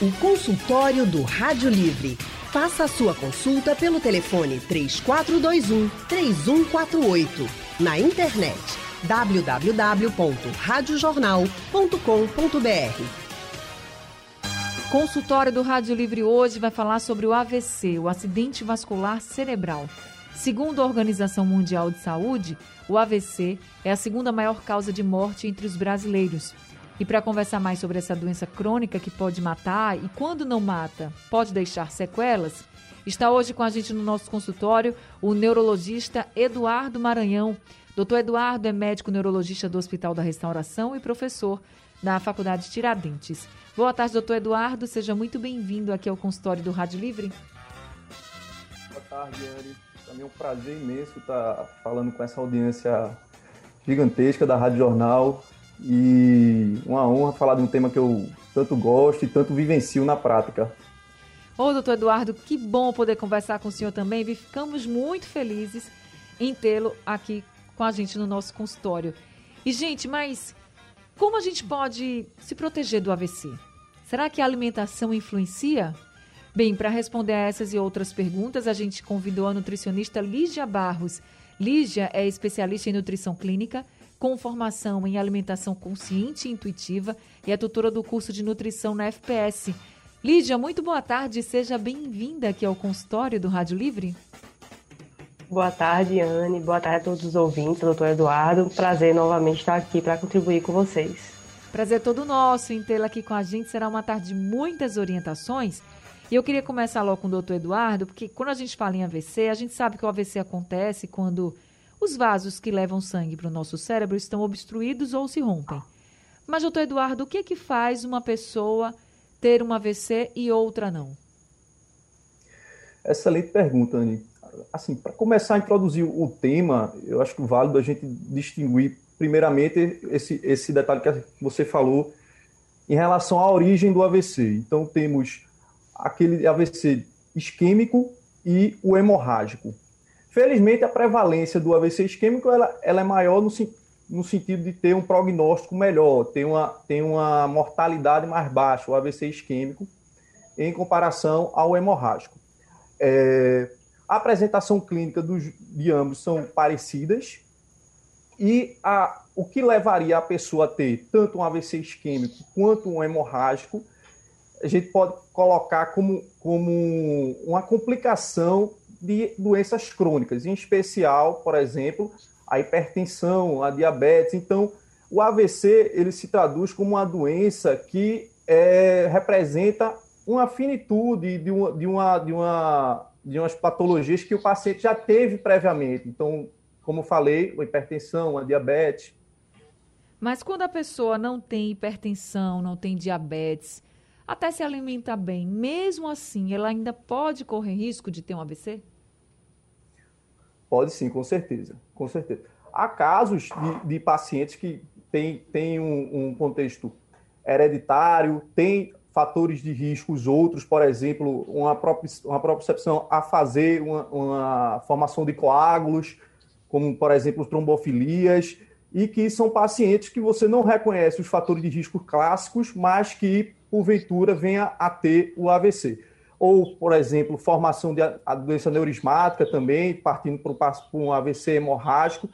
O consultório do Rádio Livre. Faça a sua consulta pelo telefone 3421 3148. Na internet www.radiojornal.com.br. Consultório do Rádio Livre hoje vai falar sobre o AVC, o acidente vascular cerebral. Segundo a Organização Mundial de Saúde, o AVC é a segunda maior causa de morte entre os brasileiros. E para conversar mais sobre essa doença crônica que pode matar e quando não mata, pode deixar sequelas, está hoje com a gente no nosso consultório o neurologista Eduardo Maranhão. Doutor Eduardo é médico neurologista do Hospital da Restauração e professor da Faculdade Tiradentes. Boa tarde, doutor Eduardo. Seja muito bem-vindo aqui ao consultório do Rádio Livre. Boa tarde, Anne. Também é um prazer imenso estar falando com essa audiência gigantesca da Rádio Jornal e uma honra falar de um tema que eu tanto gosto e tanto vivencio na prática. Ô, doutor Eduardo, que bom poder conversar com o senhor também. Ficamos muito felizes em tê-lo aqui com a gente no nosso consultório. E, gente, mas como a gente pode se proteger do AVC? Será que a alimentação influencia? Bem, para responder a essas e outras perguntas, a gente convidou a nutricionista Lígia Barros. Lígia é especialista em nutrição clínica com formação em alimentação consciente e intuitiva e é tutora do curso de nutrição na FPS. Lídia, muito boa tarde, seja bem-vinda aqui ao consultório do Rádio Livre. Boa tarde, Anne. Boa tarde a todos os ouvintes, doutor Eduardo. Prazer novamente estar aqui para contribuir com vocês. Prazer todo nosso em tê-la aqui com a gente. Será uma tarde de muitas orientações. E eu queria começar logo com o doutor Eduardo, porque quando a gente fala em AVC, a gente sabe que o AVC acontece quando os vasos que levam sangue para o nosso cérebro estão obstruídos ou se rompem. Mas, doutor Eduardo, o que é que faz uma pessoa ter um AVC e outra não? Excelente pergunta, Anny. Assim, para começar a introduzir o tema, eu acho que válido a gente distinguir, primeiramente, esse, esse detalhe que você falou em relação à origem do AVC. Então, temos aquele AVC isquêmico e o hemorrágico. Felizmente, a prevalência do AVC isquêmico ela, ela é maior no, no sentido de ter um prognóstico melhor, ter uma, uma mortalidade mais baixa, o AVC isquêmico, em comparação ao hemorrágico. É, a apresentação clínica dos, de ambos são parecidas e a, o que levaria a pessoa a ter tanto um AVC isquêmico quanto um hemorrágico, a gente pode colocar como, como uma complicação de doenças crônicas, em especial, por exemplo, a hipertensão, a diabetes. Então, o AVC ele se traduz como uma doença que é, representa uma finitude de, uma, de, uma, de, uma, de umas patologias que o paciente já teve previamente. Então, como falei, a hipertensão, a diabetes. Mas quando a pessoa não tem hipertensão, não tem diabetes, até se alimenta bem, mesmo assim, ela ainda pode correr risco de ter um AVC? Pode sim, com certeza, com certeza. Há casos de, de pacientes que têm, têm um, um contexto hereditário, tem fatores de riscos outros, por exemplo, uma, uma propriocepção a fazer uma, uma, formação de coágulos, como, por exemplo, trombofilias, e que são pacientes que você não reconhece os fatores de risco clássicos, mas que porventura venha a ter o AVC. Ou, por exemplo, formação de doença neurismática também, partindo para um AVC hemorrágico,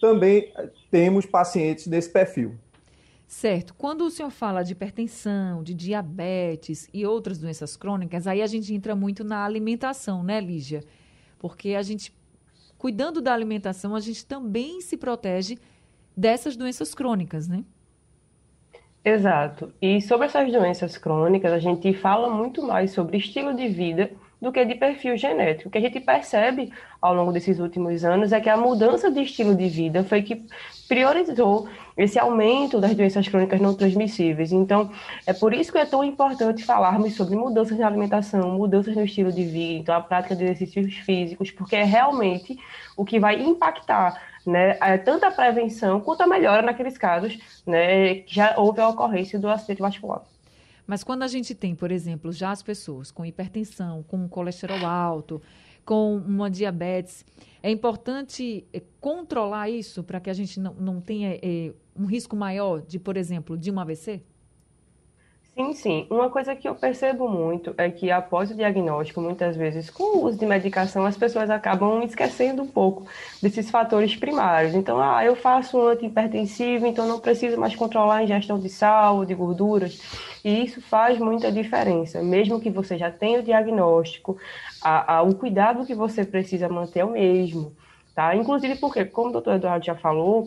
também temos pacientes desse perfil. Certo. Quando o senhor fala de hipertensão, de diabetes e outras doenças crônicas, aí a gente entra muito na alimentação, né, Lígia? Porque a gente, cuidando da alimentação, a gente também se protege dessas doenças crônicas, né? Exato. E sobre essas doenças crônicas, a gente fala muito mais sobre estilo de vida do que de perfil genético. O que a gente percebe ao longo desses últimos anos é que a mudança de estilo de vida foi que priorizou esse aumento das doenças crônicas não transmissíveis. Então, é por isso que é tão importante falarmos sobre mudanças na alimentação, mudanças no estilo de vida, então a prática de exercícios físicos, porque é realmente o que vai impactar né, é, tanto a prevenção quanto a melhora naqueles casos né, que já houve a ocorrência do acidente vascular. Mas quando a gente tem, por exemplo, já as pessoas com hipertensão, com colesterol alto, com uma diabetes, é importante é, controlar isso para que a gente não, não tenha é, um risco maior de, por exemplo, de um AVC? Sim, sim. Uma coisa que eu percebo muito é que após o diagnóstico, muitas vezes, com o uso de medicação, as pessoas acabam esquecendo um pouco desses fatores primários. Então, ah, eu faço um antihipertensivo, então não preciso mais controlar a ingestão de sal, de gorduras. E isso faz muita diferença. Mesmo que você já tenha o diagnóstico, a, a, o cuidado que você precisa manter é o mesmo. Tá? Inclusive porque, como o doutor Eduardo já falou,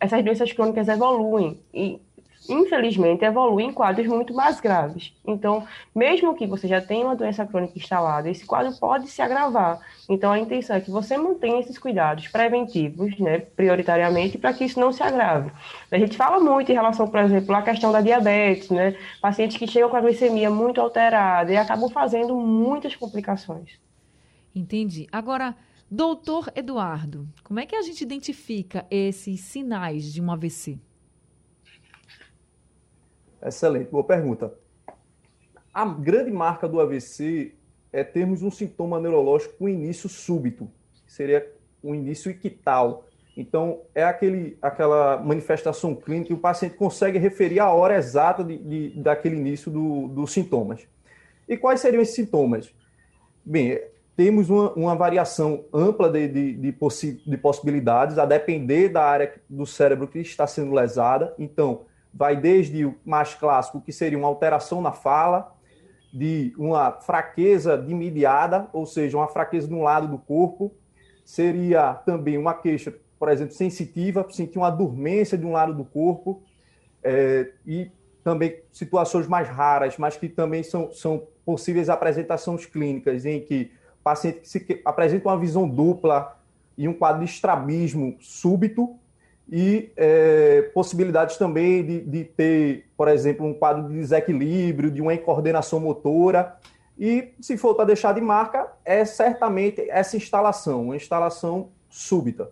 essas doenças crônicas evoluem. E infelizmente, evolui em quadros muito mais graves. Então, mesmo que você já tenha uma doença crônica instalada, esse quadro pode se agravar. Então, a intenção é que você mantenha esses cuidados preventivos, né, prioritariamente, para que isso não se agrave. A gente fala muito em relação, por exemplo, à questão da diabetes, né, pacientes que chegam com a glicemia muito alterada e acabam fazendo muitas complicações. Entendi. Agora, doutor Eduardo, como é que a gente identifica esses sinais de um AVC? Excelente, boa pergunta. A grande marca do AVC é termos um sintoma neurológico com início súbito, seria um início ictal. Então, é aquele, aquela manifestação clínica que o paciente consegue referir a hora exata de, de daquele início do, dos sintomas. E quais seriam esses sintomas? Bem, temos uma, uma variação ampla de, de, de, possi de possibilidades, a depender da área do cérebro que está sendo lesada. Então, vai desde o mais clássico, que seria uma alteração na fala, de uma fraqueza dimidiada, ou seja, uma fraqueza de um lado do corpo, seria também uma queixa, por exemplo, sensitiva, sentir uma dormência de um lado do corpo, é, e também situações mais raras, mas que também são, são possíveis apresentações clínicas, em que o paciente se, apresenta uma visão dupla e um quadro de estrabismo súbito, e é, possibilidades também de, de, ter, por exemplo, um quadro de desequilíbrio, de uma incoordenação motora. E, se for para deixar de marca, é certamente essa instalação, uma instalação súbita.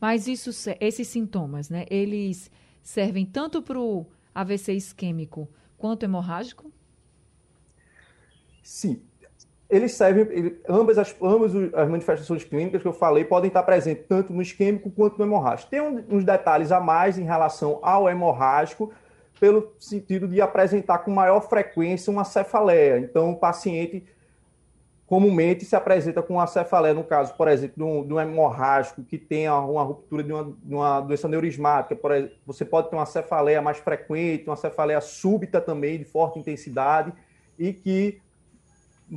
Mas isso, esses sintomas, né, eles servem tanto para o AVC isquêmico quanto hemorrágico? Sim, eles servem, ele, ambas, as, ambas as manifestações clínicas que eu falei podem estar presentes tanto no isquêmico quanto no hemorrágico. Tem um, uns detalhes a mais em relação ao hemorrágico, pelo sentido de apresentar com maior frequência uma cefaleia. Então, o paciente comumente se apresenta com uma cefaleia, no caso, por exemplo, de um, de um hemorrágico que tenha uma ruptura de uma, de uma doença neurismática. Por exemplo, você pode ter uma cefaleia mais frequente, uma cefaleia súbita também, de forte intensidade, e que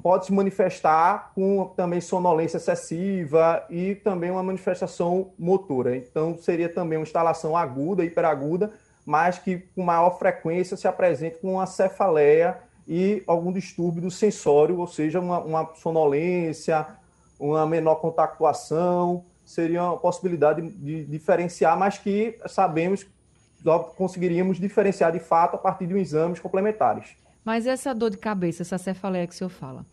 pode se manifestar com também sonolência excessiva e também uma manifestação motora. Então, seria também uma instalação aguda, hiperaguda, mas que com maior frequência se apresente com uma cefaleia e algum distúrbio do sensório, ou seja, uma, uma sonolência, uma menor contactuação, seria uma possibilidade de, de diferenciar, mas que sabemos, conseguiríamos diferenciar de fato a partir de exames complementares. Mas essa dor de cabeça, essa cefaleia que o senhor fala,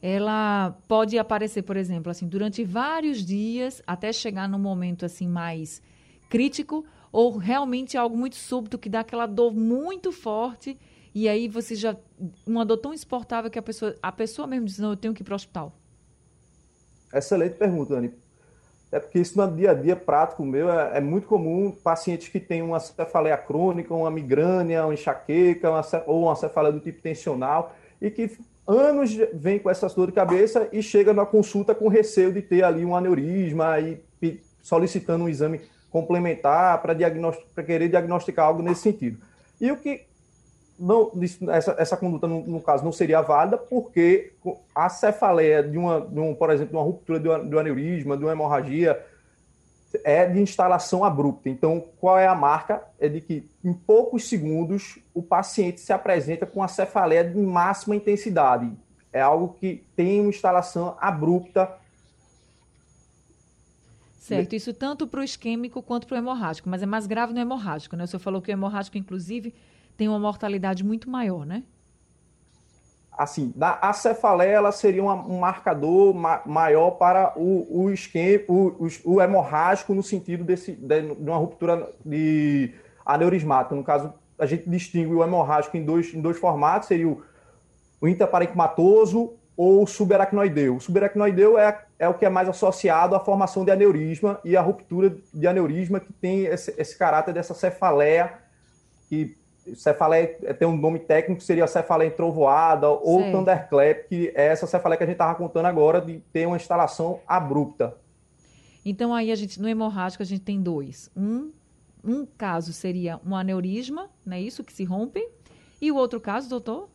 ela pode aparecer, por exemplo, assim, durante vários dias até chegar num momento assim mais crítico ou realmente algo muito súbito que dá aquela dor muito forte e aí você já uma dor tão insuportável que a pessoa a pessoa mesmo diz não, eu tenho que ir para o hospital. Excelente pergunta, Dani. É porque isso no dia a dia prático meu é, é muito comum pacientes que têm uma cefaleia crônica, uma migrânia, uma enxaqueca, uma, ou uma cefaleia do tipo tensional, e que anos vem com essa dor de cabeça e chega na consulta com receio de ter ali um aneurisma e solicitando um exame complementar para querer diagnosticar algo nesse sentido. E o que não, essa, essa conduta, no, no, caso, não seria válida porque a cefaleia de uma, de um, por exemplo, de uma ruptura de um aneurisma, de uma hemorragia, é de instalação abrupta. Então, qual é a marca? É de que em poucos segundos o paciente se apresenta com a cefaleia de máxima intensidade. É algo que tem uma instalação abrupta. Certo, isso tanto para o isquêmico quanto para o hemorrágico, mas é mais grave no hemorrágico, né? O senhor falou que o hemorrágico, inclusive, tem uma mortalidade muito maior, né? Assim, a cefaleia ela seria um marcador ma, maior para o, o o, o, o, hemorrágico no sentido desse, de, de uma ruptura de aneurismática. No caso, a gente distingue o hemorrágico em dois, em dois formatos, seria o, o interparenquimatoso ou subaracnoideu. O subaracnoideu é, é o que é mais associado à formação de aneurisma e à ruptura de aneurisma que tem esse, esse caráter dessa cefaleia que cefaleia é, tem um nome técnico, seria cefaleia entrovoada ou Sei. thunderclap, que é essa cefaleia que a gente estava contando agora de ter uma instalação abrupta. Então aí a gente no hemorrágico a gente tem dois. Um um caso seria um aneurisma, não é isso que se rompe? E o outro caso, doutor?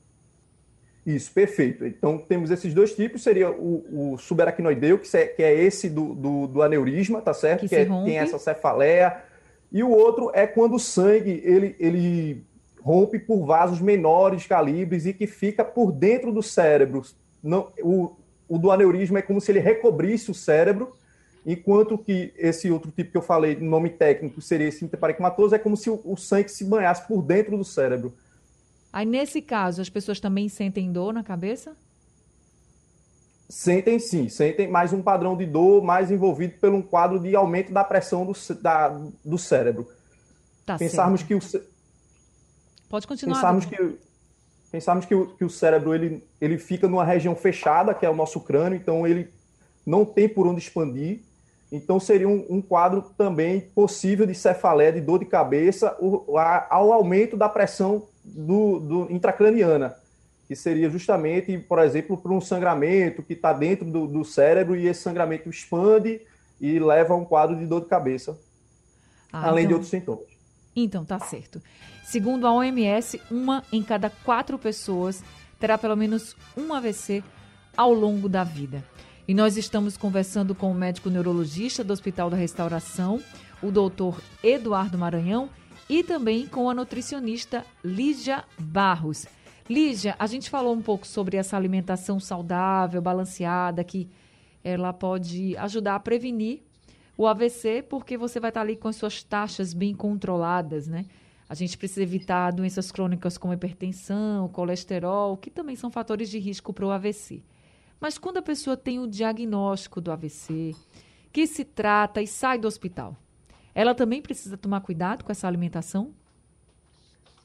Isso, perfeito. Então, temos esses dois tipos, seria o, o subaracnoideu, que, é, que é esse do, do, do, aneurisma, tá certo? Que, que é, tem essa cefaleia. E o outro é quando o sangue, ele, ele rompe por vasos menores calibres e que fica por dentro do cérebro. Não, o, o do aneurisma é como se ele recobrisse o cérebro enquanto que esse outro tipo que eu falei, nome técnico, seria esse interparencimatoso, é como se o, o sangue se banhasse por dentro do cérebro. Aí, nesse caso, as pessoas também sentem dor na cabeça? Sentem sim, sentem mais um padrão de dor mais envolvido por um quadro de aumento da pressão do, da, do cérebro. Tá Pensarmos certo. que o. Pode continuar. Pensarmos que, pensarmos que, o, que o cérebro ele, ele fica numa região fechada, que é o nosso crânio, então ele não tem por onde expandir. Então, seria um, um, quadro também possível de cefaleia, de dor de cabeça, o, a, ao aumento da pressão do, do, intracraniana, que seria justamente, por exemplo, por um sangramento que está dentro do, do, cérebro e esse sangramento expande e leva a um quadro de dor de cabeça, ah, além então... de outros sintomas. Então, tá certo. Segundo a OMS, uma em cada quatro pessoas terá pelo menos um AVC ao longo da vida. E nós estamos conversando com o médico neurologista do Hospital da Restauração, o doutor Eduardo Maranhão, e também com a nutricionista Lígia Barros. Lígia, a gente falou um pouco sobre essa alimentação saudável, balanceada, que ela pode ajudar a prevenir o AVC, porque você vai estar ali com as suas taxas bem controladas, né? A gente precisa evitar doenças crônicas como hipertensão, colesterol, que também são fatores de risco para o AVC. Mas quando a pessoa tem o diagnóstico do AVC, que se trata e sai do hospital, ela também precisa tomar cuidado com essa alimentação?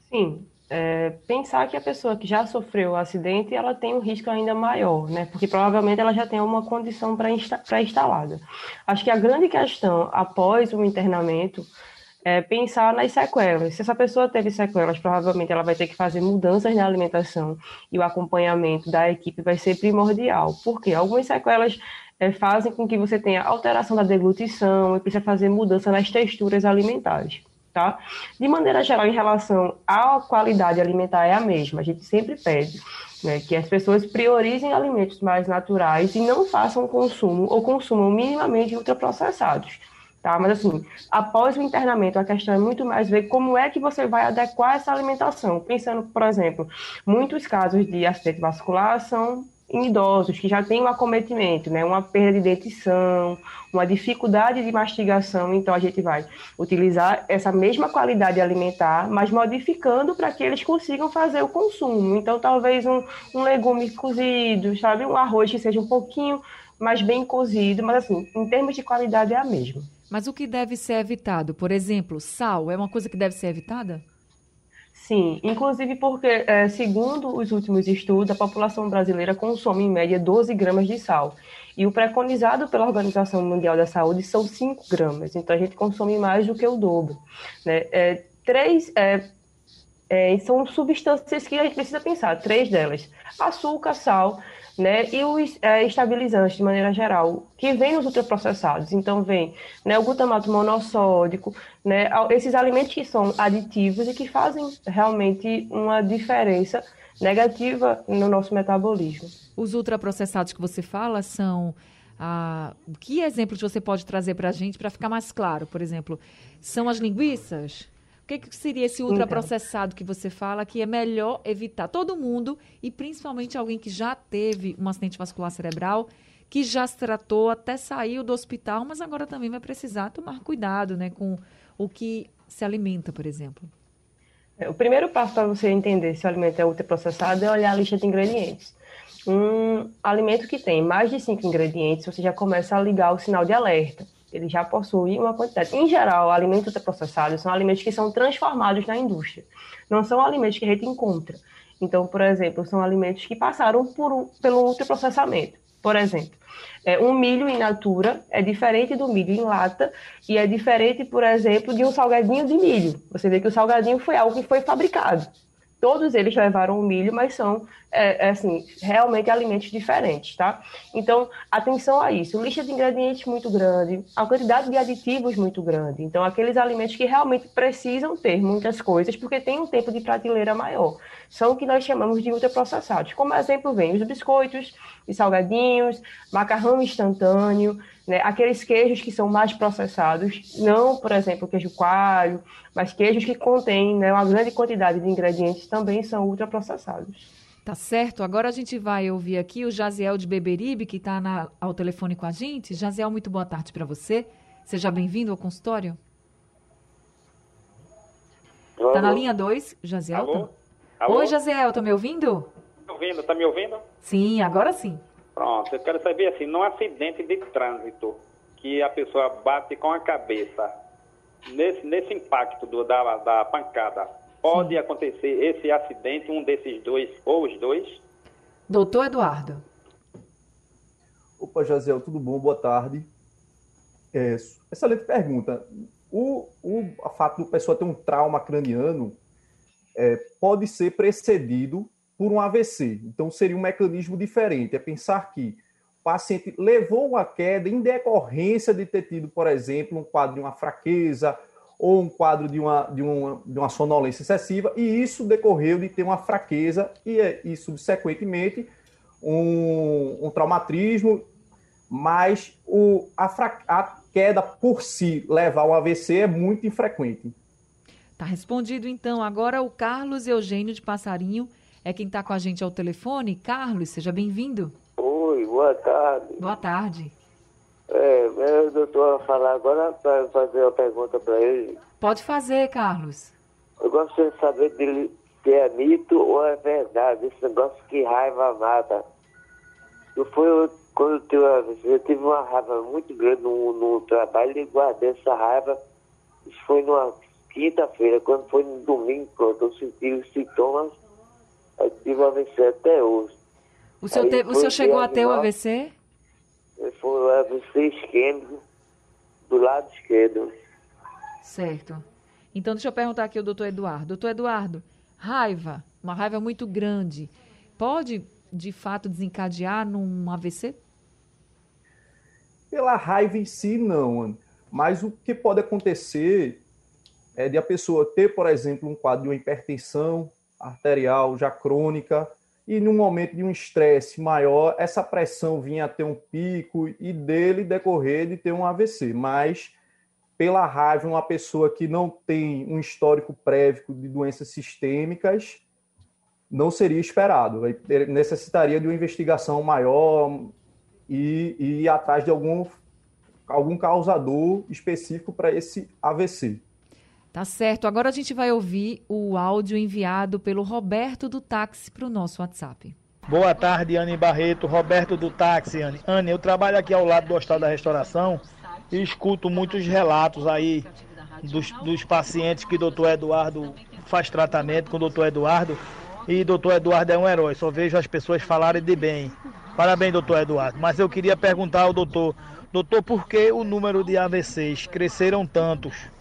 Sim. É, pensar que a pessoa que já sofreu o acidente, ela tem um risco ainda maior, né? Porque provavelmente ela já tem uma condição pré-instalada. Acho que a grande questão após o internamento é, pensar nas sequelas. Se essa pessoa teve sequelas, provavelmente ela vai ter que fazer mudanças na alimentação e o acompanhamento da equipe vai ser primordial. Porque algumas sequelas é, fazem com que você tenha alteração da deglutição e precisa fazer mudança nas texturas alimentares. Tá? De maneira geral, em relação à qualidade alimentar, é a mesma. A gente sempre pede né, que as pessoas priorizem alimentos mais naturais e não façam consumo ou consumam minimamente ultraprocessados tá? Mas assim, após o internamento, a questão é muito mais ver como é que você vai adequar essa alimentação. Pensando, por exemplo, muitos casos de acidente vascular são em idosos que já têm um acometimento, né? Uma perda de dentição, uma dificuldade de mastigação, então a gente vai utilizar essa mesma qualidade alimentar, mas modificando para que eles consigam fazer o consumo. Então, talvez um, um legume cozido, sabe? Um arroz que seja um pouquinho mais bem cozido, mas assim, em termos de qualidade é a mesma. Mas o que deve ser evitado? Por exemplo, sal é uma coisa que deve ser evitada? Sim, inclusive porque, é, segundo os últimos estudos, a população brasileira consome em média 12 gramas de sal. E o preconizado pela Organização Mundial da Saúde são 5 gramas. Então a gente consome mais do que o dobro. Né? É, três é, é, são substâncias que a gente precisa pensar, três delas: açúcar, sal né? E os é, estabilizantes, de maneira geral, que vem nos ultraprocessados. Então, vem né, o glutamato monossódico, né, esses alimentos que são aditivos e que fazem realmente uma diferença negativa no nosso metabolismo. Os ultraprocessados que você fala são. Ah, que exemplos você pode trazer para a gente para ficar mais claro? Por exemplo, são as linguiças? O que, que seria esse ultraprocessado então. que você fala que é melhor evitar? Todo mundo, e principalmente alguém que já teve um acidente vascular cerebral, que já se tratou, até saiu do hospital, mas agora também vai precisar tomar cuidado né, com o que se alimenta, por exemplo. É, o primeiro passo para você entender se o alimento é ultraprocessado é olhar a lista de ingredientes. Um alimento que tem mais de cinco ingredientes, você já começa a ligar o sinal de alerta ele já possui uma quantidade. Em geral, alimentos ultraprocessados são alimentos que são transformados na indústria. Não são alimentos que a gente encontra. Então, por exemplo, são alimentos que passaram por, pelo ultraprocessamento. Por exemplo, é, um milho in natura é diferente do milho em lata e é diferente, por exemplo, de um salgadinho de milho. Você vê que o salgadinho foi algo que foi fabricado. Todos eles levaram o milho, mas são, é, é, assim, realmente alimentos diferentes, tá? Então, atenção a isso. Lista de ingredientes muito grande, a quantidade de aditivos muito grande. Então, aqueles alimentos que realmente precisam ter muitas coisas, porque tem um tempo de prateleira maior. São o que nós chamamos de ultraprocessados. Como exemplo, vem os biscoitos, os salgadinhos, macarrão instantâneo, né? Aqueles queijos que são mais processados, não, por exemplo, queijo coalho, mas queijos que contêm né, uma grande quantidade de ingredientes também são ultraprocessados. Tá certo. Agora a gente vai ouvir aqui o Jaziel de Beberibe, que está ao telefone com a gente. Jaziel, muito boa tarde para você. Seja bem-vindo ao consultório. Está na linha 2, Jaziel? Alô? Alô? Oi, Jaziel, tá me ouvindo? Tô ouvindo, tá me ouvindo? Sim, agora sim. Pronto, eu quero saber assim, num acidente de trânsito, que a pessoa bate com a cabeça, nesse, nesse impacto do, da, da pancada, pode Sim. acontecer esse acidente, um desses dois, ou os dois? Doutor Eduardo. Opa, Jaziel, tudo bom? Boa tarde. É, excelente pergunta. O, o a fato do pessoa ter um trauma craniano é, pode ser precedido por um AVC. Então, seria um mecanismo diferente. É pensar que o paciente levou uma queda em decorrência de ter tido, por exemplo, um quadro de uma fraqueza ou um quadro de uma, de uma, de uma sonolência excessiva, e isso decorreu de ter uma fraqueza e, e subsequentemente, um, um traumatismo, mas o, a, fra, a queda por si levar um AVC é muito infrequente. Tá respondido, então. Agora o Carlos Eugênio de Passarinho é quem está com a gente ao telefone. Carlos, seja bem-vindo. Oi, boa tarde. Boa tarde. É, meu doutor falar agora para fazer uma pergunta para ele. Pode fazer, Carlos. Eu gostaria de saber se é mito ou é verdade, esse negócio que raiva mata. Eu fui quando eu tive, eu tive uma raiva muito grande no, no trabalho e guardei essa raiva. Isso foi numa quinta-feira, quando foi no domingo, pronto, eu senti os sintomas eu tive AVC até hoje. O senhor, te, o senhor chegou a ter o AVC? Foi o AVC esquerdo, do lado esquerdo. Certo. Então, deixa eu perguntar aqui ao doutor Eduardo. Doutor Eduardo, raiva, uma raiva muito grande, pode, de fato, desencadear num AVC? Pela raiva em si, não. Mas o que pode acontecer é de a pessoa ter, por exemplo, um quadro de uma hipertensão arterial já crônica, e no momento de um estresse maior, essa pressão vinha a ter um pico e dele decorrer de ter um AVC. Mas, pela raiva, uma pessoa que não tem um histórico prévio de doenças sistêmicas, não seria esperado. Necessitaria de uma investigação maior e, e ir atrás de algum, algum causador específico para esse AVC. Tá certo. Agora a gente vai ouvir o áudio enviado pelo Roberto do Táxi para o nosso WhatsApp. Boa tarde, Anne Barreto. Roberto do Táxi, Anne. Anne, eu trabalho aqui ao lado do Hospital da Restauração e escuto muitos relatos aí dos, dos pacientes que o doutor Eduardo faz tratamento com o doutor Eduardo. E doutor Eduardo é um herói, só vejo as pessoas falarem de bem. Parabéns, doutor Eduardo. Mas eu queria perguntar ao doutor, doutor, por que o número de AVCs cresceram tantos?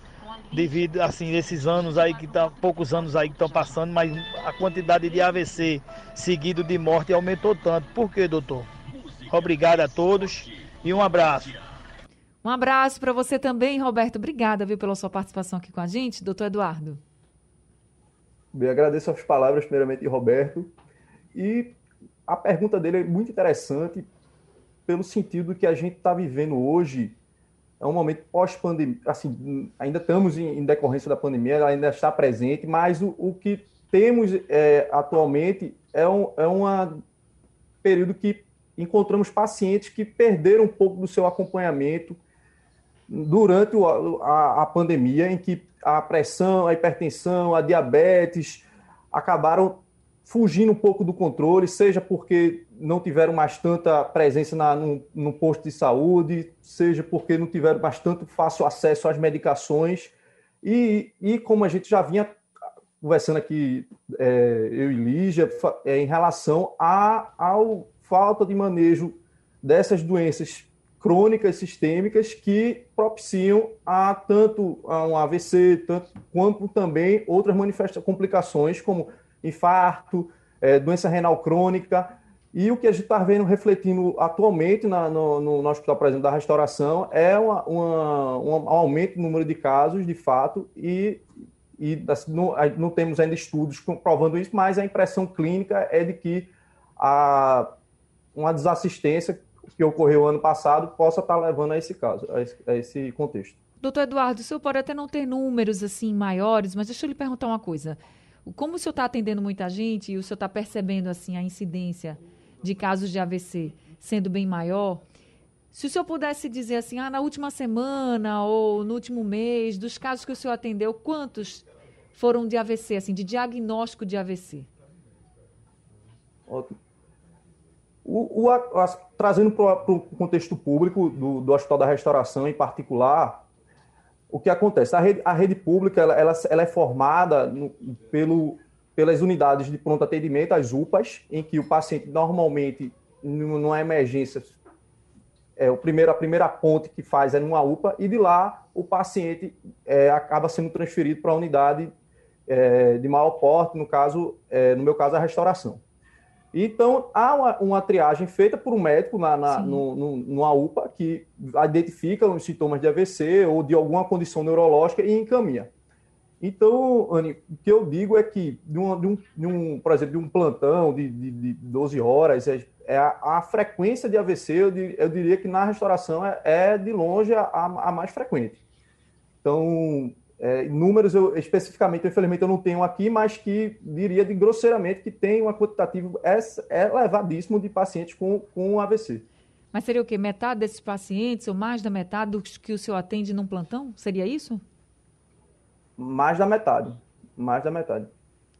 Devido assim esses anos aí que tá poucos anos aí que estão passando, mas a quantidade de AVC seguido de morte aumentou tanto. Por quê, doutor? Obrigado a todos e um abraço. Um abraço para você também, Roberto. Obrigada, viu, pela sua participação aqui com a gente, doutor Eduardo. Bem, agradeço as palavras, primeiramente, de Roberto. E a pergunta dele é muito interessante pelo sentido que a gente está vivendo hoje é um momento pós-pandemia, assim, ainda estamos em, decorrência da pandemia, ela ainda está presente, mas o, o que temos é, atualmente é um é uma período que encontramos pacientes que perderam um pouco do seu acompanhamento durante o, a, a pandemia, em que a pressão, a hipertensão, a diabetes acabaram fugindo um pouco do controle, seja porque não tiveram mais tanta presença na, no, no, posto de saúde, seja porque não tiveram mais tanto fácil acesso às medicações. E, e como a gente já vinha conversando aqui, é, eu e Lígia, é, em relação à a, falta de manejo dessas doenças crônicas sistêmicas que propiciam a tanto a um AVC, tanto, quanto também outras manifestações, complicações como infarto, é, doença renal crônica. E o que a gente está vendo refletindo atualmente na, no, no, Hospital, exemplo, da Restauração é uma, uma, um aumento no número de casos, de fato, e, e assim, não, não, temos ainda estudos comprovando isso, mas a impressão clínica é de que a, uma desassistência que ocorreu ano passado possa estar levando a esse caso, a esse, a esse contexto. Doutor Eduardo, o senhor pode até não ter números assim maiores, mas deixa eu lhe perguntar uma coisa. Como o senhor está atendendo muita gente e o senhor está percebendo assim a incidência de casos de AVC sendo bem maior, se o senhor pudesse dizer assim, ah, na última semana ou no último mês, dos casos que o senhor atendeu, quantos foram de AVC, assim, de diagnóstico de AVC? O, o, a, trazendo para o contexto público do, do, Hospital da Restauração em particular, o que acontece? A rede, a rede pública ela, ela, ela é formada no, pelo, pelas unidades de pronto atendimento, as UPAs, em que o paciente normalmente, numa emergência, é, o primeiro, a primeira ponte que faz é numa UPA, e de lá o paciente é, acaba sendo transferido para a unidade é, de maior porte, no caso, é, no meu caso, a restauração. Então, há uma, uma, triagem feita por um médico na, na no, no, numa UPA que identifica os sintomas de AVC ou de alguma condição neurológica e encaminha. Então, Anny, o que eu digo é que, de um, de um, de um por exemplo, de um plantão de, de, de 12 horas, é, é a, a, frequência de AVC, eu, eu, diria que na restauração é, é de longe a, a mais frequente. Então, é, números, eu, especificamente, infelizmente, eu não tenho aqui, mas que diria de grosseiramente que tem uma quantitativo é, elevadíssimo de pacientes com, com AVC. Mas seria o quê? Metade desses pacientes, ou mais da metade dos que o senhor atende num plantão? Seria isso? Mais da metade. Mais da metade.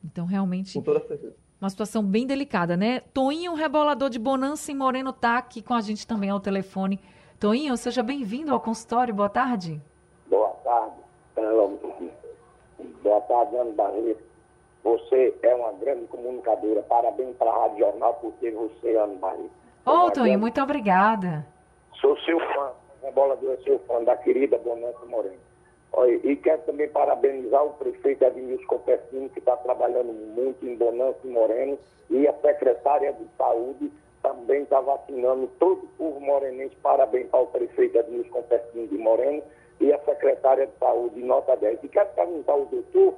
Então, realmente. Com toda certeza. Uma situação bem delicada, né? Toinho, rebolador de Bonança em Moreno, está aqui com a gente também ao telefone. Toinho, seja bem-vindo ao consultório. Boa tarde. Boa tarde. Boa tarde, Ana Barreto. Você é uma grande comunicadora. Parabéns para a Rádio Jornal por ter você, Ana Barreto. Ô, oh, grande... muito obrigada. Sou seu fã, a boladora seu fã da querida Bonança Moreno. Olha, e quero também parabenizar o prefeito Edmilson Copertino, que está trabalhando muito em Bonança e Moreno, e a secretária de Saúde também está vacinando todo o povo morenense. Parabéns para o prefeito Edmilson Copertino de Moreno e a secretária de saúde, nota 10. E quero perguntar ao doutor,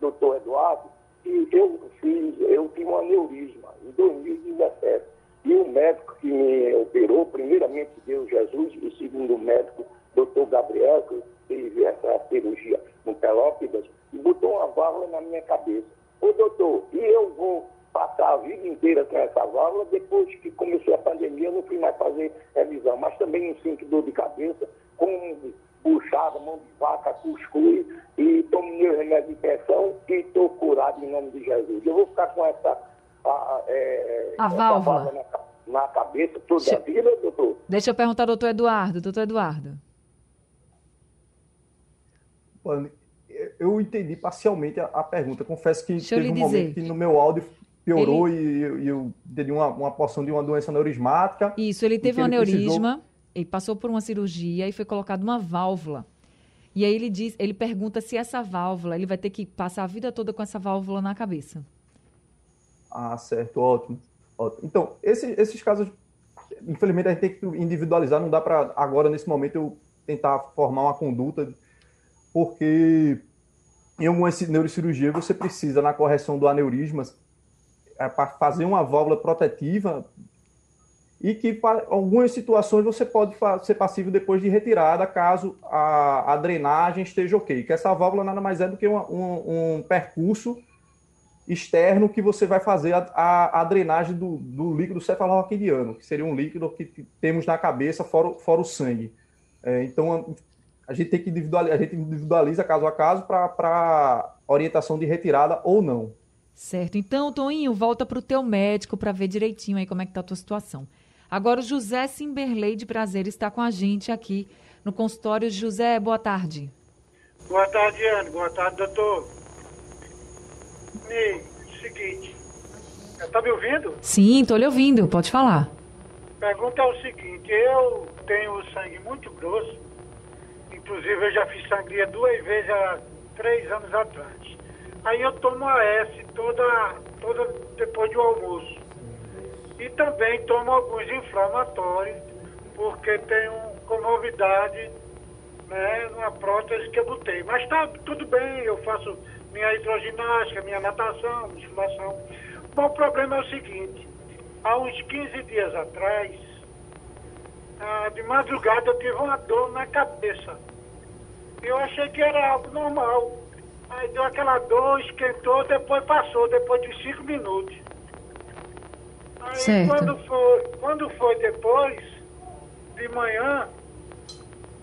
doutor Eduardo, que eu fiz, eu tive um aneurisma em 2017. E o médico que me operou, primeiramente Deus Jesus, e segundo o médico, Deixa eu perguntar ao doutor Eduardo. Doutor Eduardo. Eu entendi parcialmente a, a pergunta. Confesso que Deixa teve um dizer. momento que no meu áudio piorou ele... e, eu, eu teve uma, uma porção de uma doença neurismática. Isso, ele teve um aneurisma. Precisou ele passou por uma cirurgia e foi colocada uma válvula. E aí ele diz, ele pergunta se essa válvula, ele vai ter que passar a vida toda com essa válvula na cabeça. Ah, certo, ótimo. ótimo. Então, esse, esses casos, infelizmente, a gente tem que individualizar, não dá para agora, nesse momento, eu tentar formar uma conduta, porque em alguma neurocirurgia você precisa, na correção do aneurisma, é, para fazer uma válvula protetiva e que para algumas situações você pode ser passível depois de retirada, caso a, a drenagem esteja ok. Que essa válvula nada mais é do que um, um, um percurso externo que você vai fazer a, a, a drenagem do, do líquido cefalorraquidiano, que seria um líquido que temos na cabeça fora, fora o sangue. É, então, a gente tem que individualizar, a gente individualiza caso a caso para orientação de retirada ou não. Certo. Então, Toninho, volta para o teu médico para ver direitinho aí como é que está a tua situação. Agora, o José Simberley de Prazer está com a gente aqui no consultório. José, boa tarde. Boa tarde, Ana. Boa tarde, doutor. Me, seguinte, está me ouvindo? Sim, estou lhe ouvindo. Pode falar. pergunta é o seguinte, eu tenho o sangue muito grosso, inclusive eu já fiz sangria duas vezes há três anos atrás. Aí eu tomo a S toda, toda depois do almoço. E também tomo alguns inflamatórios, porque tenho comorbidade né, numa prótese que eu botei. Mas tá tudo bem, eu faço minha hidroginástica, minha natação, musculação. Bom, o problema é o seguinte, há uns 15 dias atrás, ah, de madrugada eu tive uma dor na cabeça. Eu achei que era algo normal. Aí deu aquela dor, esquentou, depois passou, depois de cinco minutos. Aí Certo. quando foi, quando foi depois, de manhã,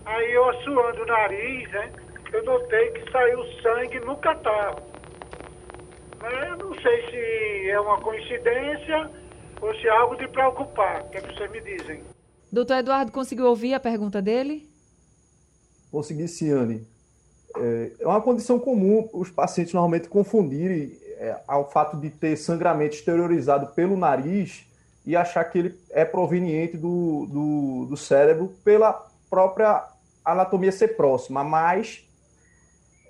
aí eu suando o nariz, né? Eu notei que saiu sangue no catarro. Eu não sei se é uma coincidência ou se é algo de preocupar. O que, é que vocês me dizem? Doutor Eduardo, conseguiu ouvir a pergunta dele? Consegui, Ciane. É é uma condição comum os pacientes normalmente confundirem é, ao fato de ter sangramento exteriorizado pelo nariz e achar que ele é proveniente do, do, do cérebro pela própria anatomia ser próxima, mas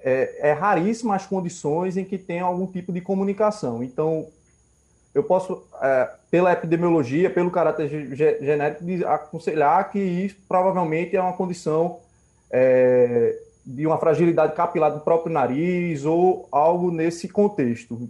é, é raríssima as condições em que tem algum tipo de comunicação. Então, eu posso, é, pela epidemiologia, pelo caráter ge- ge- genético, aconselhar que isso provavelmente é uma condição é, de uma fragilidade capilar do próprio nariz ou algo nesse contexto.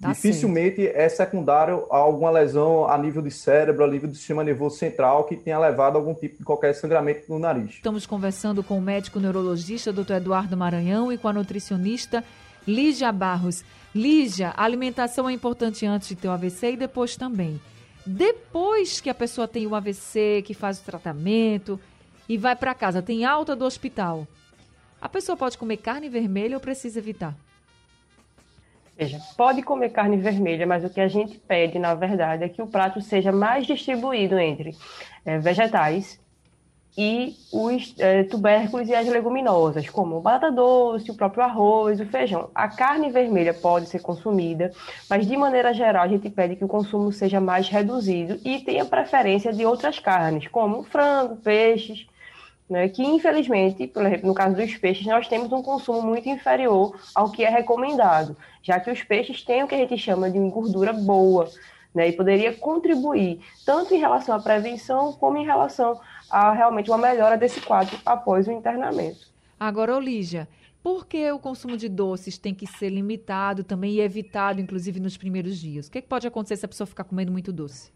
Tá Dificilmente é secundário a alguma lesão a nível de cérebro, a nível do sistema nervoso central que tenha levado a algum tipo de qualquer sangramento no nariz. Estamos conversando com o médico neurologista, doutor Eduardo Maranhão, e com a nutricionista Lígia Barros. Lígia, a alimentação é importante antes de ter o AVC e depois também. Depois que a pessoa tem o AVC, que faz o tratamento e vai para casa, tem alta do hospital, a pessoa pode comer carne vermelha ou precisa evitar? Veja, pode comer carne vermelha, mas o que a gente pede, na verdade, é que o prato seja mais distribuído entre eh, vegetais e os eh, tubérculos e as leguminosas, como batata doce, o próprio arroz, o feijão. A carne vermelha pode ser consumida, mas de maneira geral a gente pede que o consumo seja mais reduzido e tenha preferência de outras carnes, como frango, peixes, né, que infelizmente, por exemplo, no caso dos peixes, nós temos um consumo muito inferior ao que é recomendado, já que os peixes têm o que a gente chama de gordura boa, né, e poderia contribuir tanto em relação à prevenção como em relação a realmente uma melhora desse quadro após o internamento. Agora, ô Lígia, por que o consumo de doces tem que ser limitado também e evitado, inclusive nos primeiros dias? O que, que pode acontecer se a pessoa ficar comendo muito doce?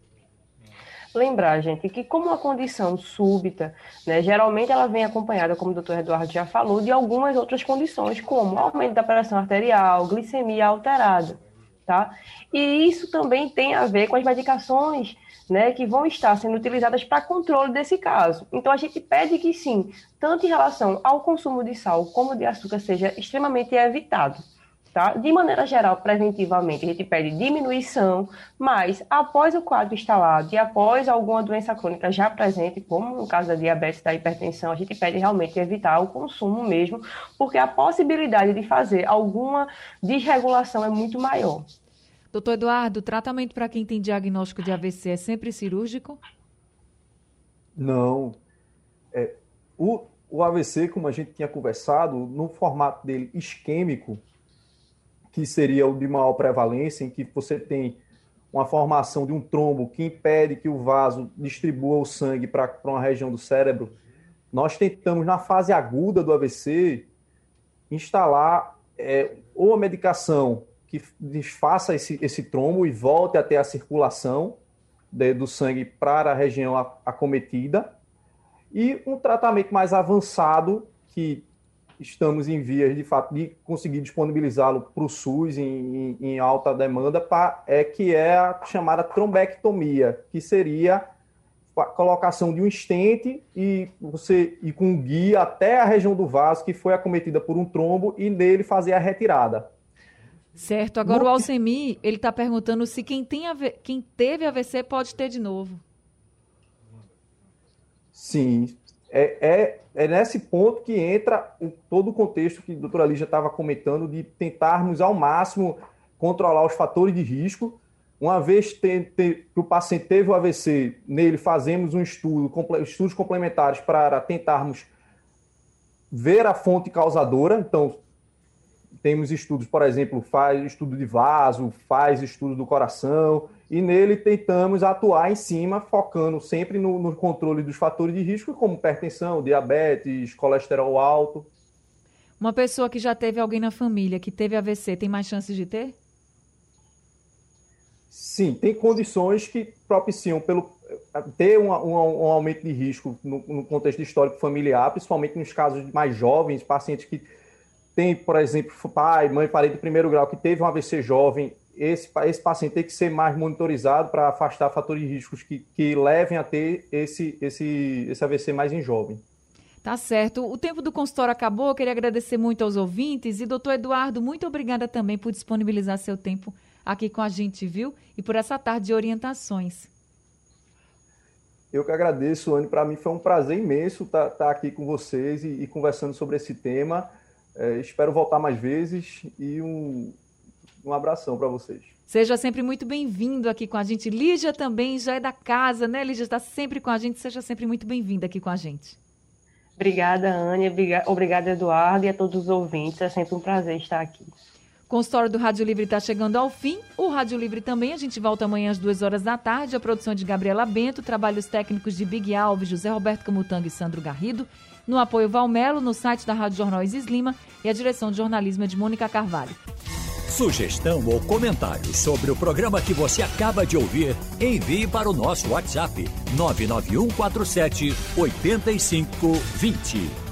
Lembrar, gente, que como uma condição súbita, né, geralmente ela vem acompanhada, como o doutor Eduardo já falou, de algumas outras condições, como aumento da pressão arterial, glicemia alterada, tá? E isso também tem a ver com as medicações né, que vão estar sendo utilizadas para controle desse caso. Então, a gente pede que sim, tanto em relação ao consumo de sal como de açúcar, seja extremamente evitado. Tá? De maneira geral, preventivamente, a gente pede diminuição, mas após o quadro instalado e após alguma doença crônica já presente, como no caso da diabetes e da hipertensão, a gente pede realmente evitar o consumo mesmo, porque a possibilidade de fazer alguma desregulação é muito maior. Doutor Eduardo, tratamento para quem tem diagnóstico de AVC é sempre cirúrgico? Não. É, o, o AVC, como a gente tinha conversado, no formato dele isquêmico, que seria o de maior prevalência, em que você tem uma formação de um trombo que impede que o vaso distribua o sangue para uma região do cérebro, nós tentamos, na fase aguda do AVC, instalar é, ou a medicação que desfaça esse, esse trombo e volte até a circulação de, do sangue para a região acometida, e um tratamento mais avançado que estamos em vias, de fato, de conseguir disponibilizá-lo para o SUS em, em, em, alta demanda, pra, é que é a chamada trombectomia, que seria a colocação de um estente e você ir com um guia até a região do vaso que foi acometida por um trombo e nele fazer a retirada. Certo. Agora o Alcemi, ele está perguntando se quem, tem quem teve AVC pode ter de novo. Sim, é, é, é, nesse ponto que entra o, todo o contexto que a doutora Lígia estava comentando de tentarmos ao máximo controlar os fatores de risco. Uma vez que o paciente teve o AVC, nele fazemos um estudo, estudos complementares para tentarmos ver a fonte causadora. Então, temos estudos, por exemplo, faz estudo de vaso, faz estudo do coração, e nele tentamos atuar em cima, focando sempre no, no controle dos fatores de risco, como hipertensão, diabetes, colesterol alto. Uma pessoa que já teve alguém na família que teve AVC tem mais chances de ter? Sim, tem condições que propiciam pelo ter um, um, um aumento de risco no, no, contexto histórico familiar, principalmente nos casos mais jovens, pacientes que têm, por exemplo, pai, mãe, parente de primeiro grau que teve um AVC jovem, esse, esse paciente tem que ser mais monitorizado para afastar fatores de riscos que, que levem a ter esse, esse, esse AVC mais em jovem. Tá certo. O tempo do consultório acabou. Eu queria agradecer muito aos ouvintes. E, doutor Eduardo, muito obrigada também por disponibilizar seu tempo aqui com a gente, viu? E por essa tarde de orientações. Eu que agradeço, Anne. Para mim foi um prazer imenso estar, tá, tá aqui com vocês e, e conversando sobre esse tema. É, espero voltar mais vezes e um, um abração para vocês. Seja sempre muito bem-vindo aqui com a gente. Lígia também já é da casa, né? Lígia está sempre com a gente. Seja sempre muito bem-vinda aqui com a gente. Obrigada, Anne. Obrigada, Eduardo, e a todos os ouvintes. É sempre um prazer estar aqui. Consultório do Rádio Livre está chegando ao fim. O Rádio Livre também. A gente volta amanhã às duas horas da tarde. A produção de Gabriela Bento, trabalhos técnicos de Big Alves, José Roberto Camutanga e Sandro Garrido. No apoio Valmelo, no site da Rádio Jornal Isis Lima e a direção de jornalismo é de Mônica Carvalho. Sugestão ou comentário sobre o programa que você acaba de ouvir, envie para o nosso WhatsApp 99147 8520.